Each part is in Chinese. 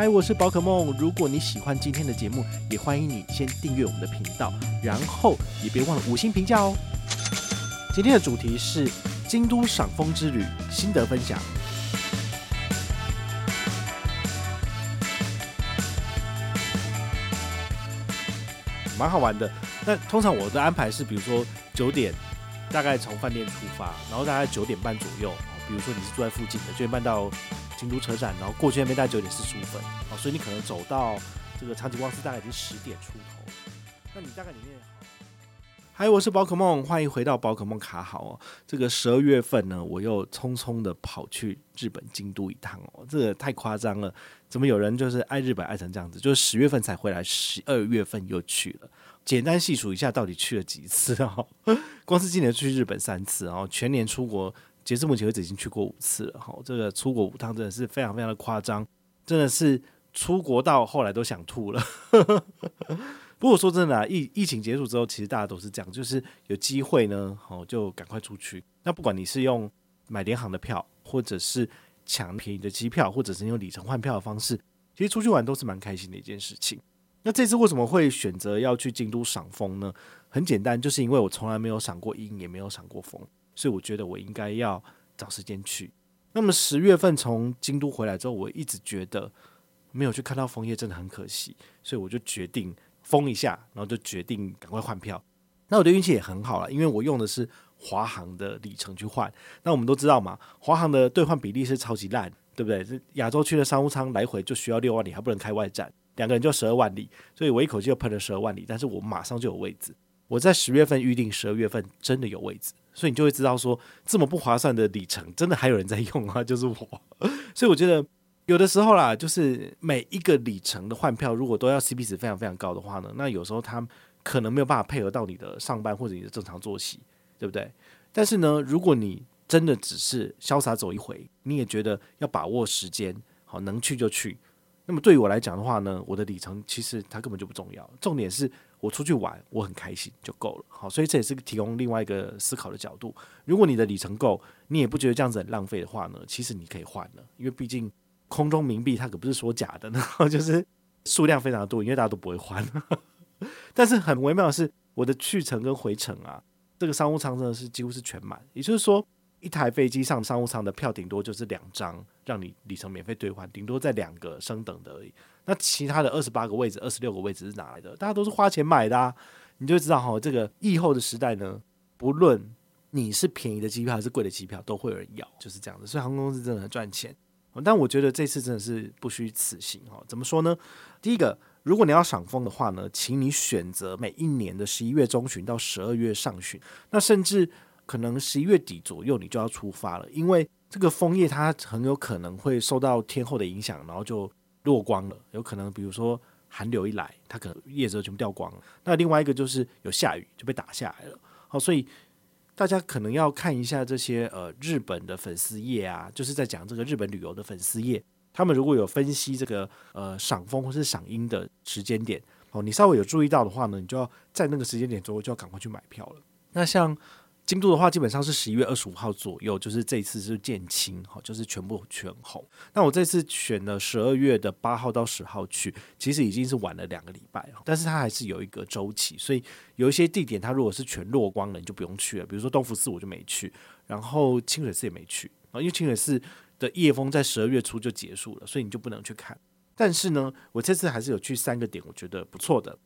嗨，我是宝可梦。如果你喜欢今天的节目，也欢迎你先订阅我们的频道，然后也别忘了五星评价哦。今天的主题是京都赏枫之旅心得分享，蛮好玩的。那通常我的安排是，比如说九点，大概从饭店出发，然后大概九点半左右。比如说你是住在附近的，九点半到京都车站，然后过去那边大概九点四十五分，哦，所以你可能走到这个长崎光寺大概已经十点出头。那你大概里面，嗨，我是宝可梦，欢迎回到宝可梦卡好哦。这个十二月份呢，我又匆匆的跑去日本京都一趟哦，这个太夸张了，怎么有人就是爱日本爱成这样子？就是十月份才回来，十二月份又去了。简单细数一下，到底去了几次哦？光是今年去日本三次哦，全年出国。截至目前为止已经去过五次了哈，这个出国五趟真的是非常非常的夸张，真的是出国到后来都想吐了。不过说真的啊，疫疫情结束之后，其实大家都是这样，就是有机会呢，哦就赶快出去。那不管你是用买联航的票，或者是抢便宜的机票，或者是用里程换票的方式，其实出去玩都是蛮开心的一件事情。那这次为什么会选择要去京都赏枫呢？很简单，就是因为我从来没有赏过樱，也没有赏过枫。所以我觉得我应该要找时间去。那么十月份从京都回来之后，我一直觉得没有去看到枫叶真的很可惜，所以我就决定疯一下，然后就决定赶快换票。那我的运气也很好了，因为我用的是华航的里程去换。那我们都知道嘛，华航的兑换比例是超级烂，对不对？这亚洲区的商务舱来回就需要六万里，还不能开外站，两个人就十二万里，所以我一口气就喷了十二万里，但是我马上就有位置。我在十月份预定，十二月份真的有位置。所以你就会知道说，这么不划算的里程，真的还有人在用啊，就是我。所以我觉得有的时候啦，就是每一个里程的换票，如果都要 CP 值非常非常高的话呢，那有时候他可能没有办法配合到你的上班或者你的正常作息，对不对？但是呢，如果你真的只是潇洒走一回，你也觉得要把握时间，好，能去就去。那么对于我来讲的话呢，我的里程其实它根本就不重要，重点是。我出去玩，我很开心就够了。好，所以这也是提供另外一个思考的角度。如果你的里程够，你也不觉得这样子很浪费的话呢，其实你可以换了，因为毕竟空中冥币它可不是说假的，然 后就是数量非常多，因为大家都不会换。但是很微妙的是，我的去程跟回程啊，这个商务舱真的是几乎是全满，也就是说。一台飞机上商务舱的票顶多就是两张，让你里程免费兑换，顶多在两个升等的而已。那其他的二十八个位置、二十六个位置是哪来的？大家都是花钱买的啊！你就知道哈，这个疫后的时代呢，不论你是便宜的机票还是贵的机票，都会有人要，就是这样子。所以航空公司真的很赚钱。但我觉得这次真的是不虚此行哈。怎么说呢？第一个，如果你要赏枫的话呢，请你选择每一年的十一月中旬到十二月上旬，那甚至。可能十一月底左右你就要出发了，因为这个枫叶它很有可能会受到天候的影响，然后就落光了。有可能比如说寒流一来，它可能叶子全部掉光了。那另外一个就是有下雨就被打下来了。好，所以大家可能要看一下这些呃日本的粉丝页啊，就是在讲这个日本旅游的粉丝页，他们如果有分析这个呃赏枫或是赏樱的时间点，哦，你稍微有注意到的话呢，你就要在那个时间点之后就要赶快去买票了。那像京都的话，基本上是十一月二十五号左右，就是这一次是见青，哈，就是全部全红。那我这次选了十二月的八号到十号去，其实已经是晚了两个礼拜，但是它还是有一个周期，所以有一些地点它如果是全落光了，你就不用去了。比如说东福寺我就没去，然后清水寺也没去啊，因为清水寺的夜枫在十二月初就结束了，所以你就不能去看。但是呢，我这次还是有去三个点，我觉得不错的。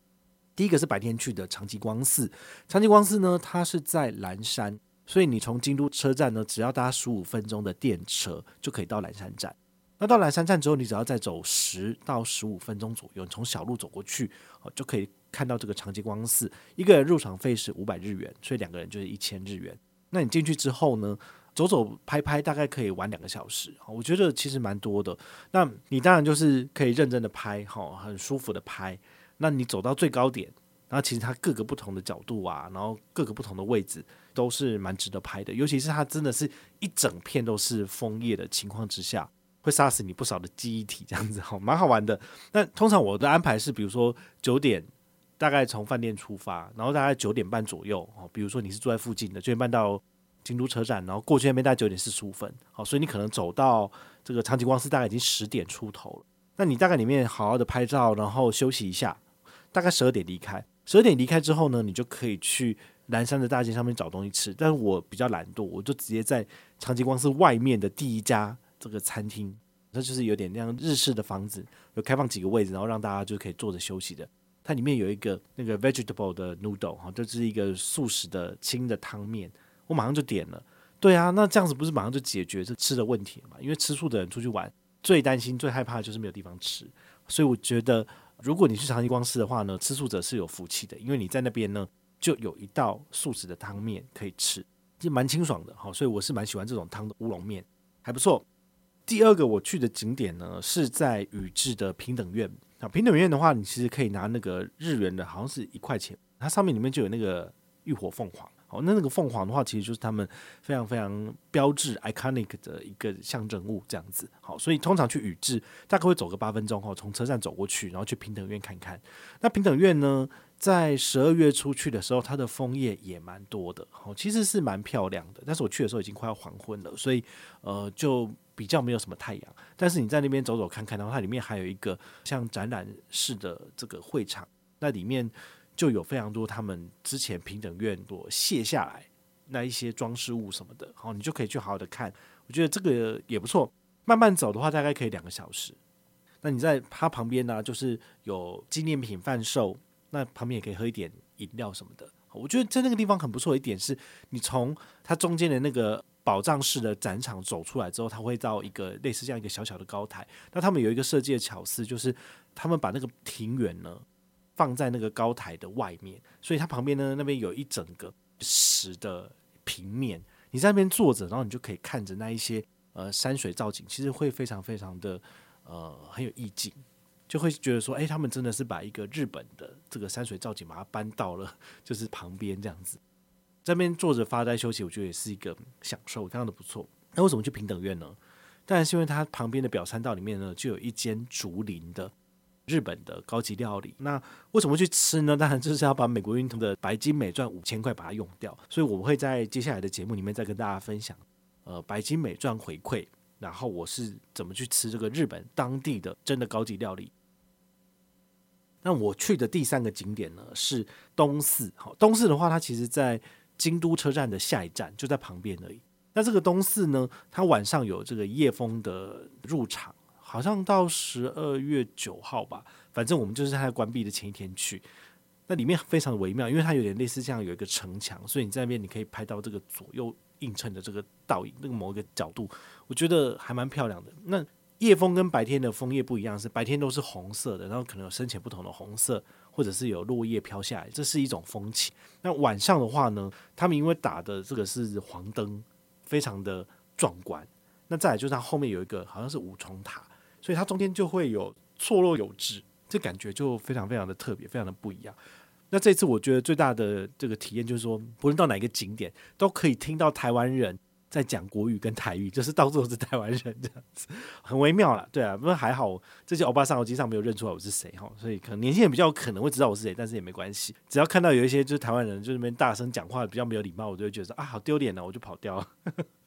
第一个是白天去的长崎光寺，长崎光寺呢，它是在岚山，所以你从京都车站呢，只要搭十五分钟的电车就可以到岚山站。那到岚山站之后，你只要再走十到十五分钟左右，你从小路走过去，哦，就可以看到这个长崎光寺。一个人入场费是五百日元，所以两个人就是一千日元。那你进去之后呢，走走拍拍，大概可以玩两个小时。我觉得其实蛮多的。那你当然就是可以认真的拍，哈，很舒服的拍。那你走到最高点，然后其实它各个不同的角度啊，然后各个不同的位置都是蛮值得拍的。尤其是它真的是一整片都是枫叶的情况之下，会杀死你不少的记忆体，这样子好，蛮好玩的。那通常我的安排是，比如说九点大概从饭店出发，然后大概九点半左右哦。比如说你是住在附近的，九点半到京都车站，然后过去那边大概九点四十五分，好，所以你可能走到这个长崎光寺大概已经十点出头了。那你大概里面好好的拍照，然后休息一下，大概十二点离开。十二点离开之后呢，你就可以去南山的大街上面找东西吃。但是我比较懒惰，我就直接在长吉光寺外面的第一家这个餐厅，它就是有点那样日式的房子，有开放几个位置，然后让大家就可以坐着休息的。它里面有一个那个 vegetable 的 noodle 哈，就是一个素食的清的汤面，我马上就点了。对啊，那这样子不是马上就解决这吃的问题了嘛？因为吃素的人出去玩。最担心、最害怕的就是没有地方吃，所以我觉得，如果你去长吉光寺的话呢，吃素者是有福气的，因为你在那边呢，就有一道素食的汤面可以吃，就蛮清爽的。好，所以我是蛮喜欢这种汤的乌龙面，还不错。第二个我去的景点呢，是在宇治的平等院。啊，平等院的话，你其实可以拿那个日元的，好像是一块钱，它上面里面就有那个浴火凤凰。哦，那那个凤凰的话，其实就是他们非常非常标志 iconic 的一个象征物，这样子。好，所以通常去宇治大概会走个八分钟，哈，从车站走过去，然后去平等院看看。那平等院呢，在十二月初去的时候，它的枫叶也蛮多的，哦，其实是蛮漂亮的。但是我去的时候已经快要黄昏了，所以呃，就比较没有什么太阳。但是你在那边走走看看，然后它里面还有一个像展览式的这个会场，那里面。就有非常多他们之前平等院所卸下来那一些装饰物什么的，好，你就可以去好好的看。我觉得这个也不错。慢慢走的话，大概可以两个小时。那你在它旁边呢，就是有纪念品贩售，那旁边也可以喝一点饮料什么的。我觉得在那个地方很不错一点是，你从它中间的那个宝藏式的展场走出来之后，它会到一个类似这样一个小小的高台。那他们有一个设计的巧思，就是他们把那个庭园呢。放在那个高台的外面，所以它旁边呢，那边有一整个石的平面，你在那边坐着，然后你就可以看着那一些呃山水造景，其实会非常非常的呃很有意境，就会觉得说，哎，他们真的是把一个日本的这个山水造景把它搬到了就是旁边这样子，在那边坐着发呆休息，我觉得也是一个享受，非常的不错。那为什么去平等院呢？当然是因为它旁边的表参道里面呢，就有一间竹林的。日本的高级料理，那为什么去吃呢？当然就是要把美国运通的白金美钻五千块把它用掉，所以我会在接下来的节目里面再跟大家分享，呃，白金美钻回馈，然后我是怎么去吃这个日本当地的真的高级料理。那我去的第三个景点呢是东寺，好，东寺的话，它其实在京都车站的下一站，就在旁边而已。那这个东寺呢，它晚上有这个夜风的入场。好像到十二月九号吧，反正我们就是在它关闭的前一天去。那里面非常的微妙，因为它有点类似这样有一个城墙，所以你在那边你可以拍到这个左右映衬的这个倒影，那个某一个角度，我觉得还蛮漂亮的。那夜风跟白天的枫叶不一样，是白天都是红色的，然后可能有深浅不同的红色，或者是有落叶飘下来，这是一种风情。那晚上的话呢，他们因为打的这个是黄灯，非常的壮观。那再来就是它后面有一个好像是五重塔。所以它中间就会有错落有致，这感觉就非常非常的特别，非常的不一样。那这次我觉得最大的这个体验就是说，不论到哪个景点，都可以听到台湾人在讲国语跟台语，就是到处都是台湾人这样子，很微妙啦。对啊，不过还好这些欧巴桑我机上没有认出来我是谁哈，所以可能年轻人比较可能会知道我是谁，但是也没关系。只要看到有一些就是台湾人就那边大声讲话比较没有礼貌，我就会觉得啊好丢脸呢，我就跑掉了。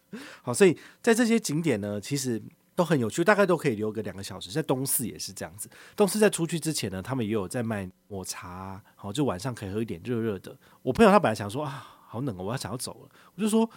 好，所以在这些景点呢，其实。都很有趣，大概都可以留个两个小时。在东四也是这样子，东四在出去之前呢，他们也有在卖抹茶，好，就晚上可以喝一点热热的。我朋友他本来想说啊，好冷哦，我要想要走了。我就说，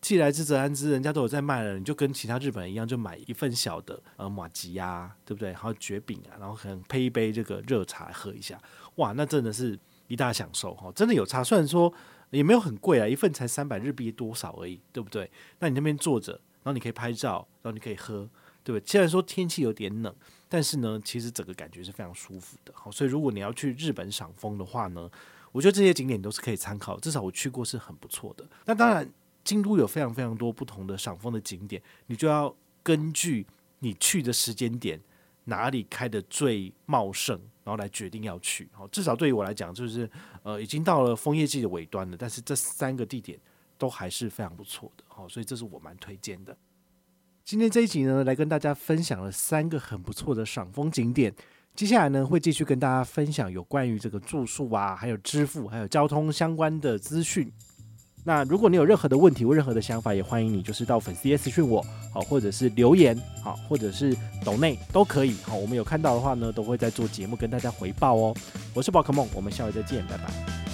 既来之则安之，人家都有在卖了，你就跟其他日本人一样，就买一份小的呃马吉呀，对不对？还有卷饼啊，然后可能配一杯这个热茶喝一下，哇，那真的是一大享受哈，真的有差。虽然说也没有很贵啊，一份才三百日币多少而已，对不对？那你那边坐着。然后你可以拍照，然后你可以喝，对不对？虽然说天气有点冷，但是呢，其实整个感觉是非常舒服的。好，所以如果你要去日本赏枫的话呢，我觉得这些景点都是可以参考，至少我去过是很不错的。那当然，京都有非常非常多不同的赏枫的景点，你就要根据你去的时间点哪里开得最茂盛，然后来决定要去。好，至少对于我来讲，就是呃，已经到了枫叶季的尾端了，但是这三个地点。都还是非常不错的，好，所以这是我蛮推荐的。今天这一集呢，来跟大家分享了三个很不错的赏风景点。接下来呢，会继续跟大家分享有关于这个住宿啊，还有支付，还有交通相关的资讯。那如果你有任何的问题或任何的想法，也欢迎你就是到粉丝页私讯我，好，或者是留言，好，或者是抖内都可以，好，我们有看到的话呢，都会在做节目跟大家回报哦。我是宝可梦，我们下回再见，拜拜。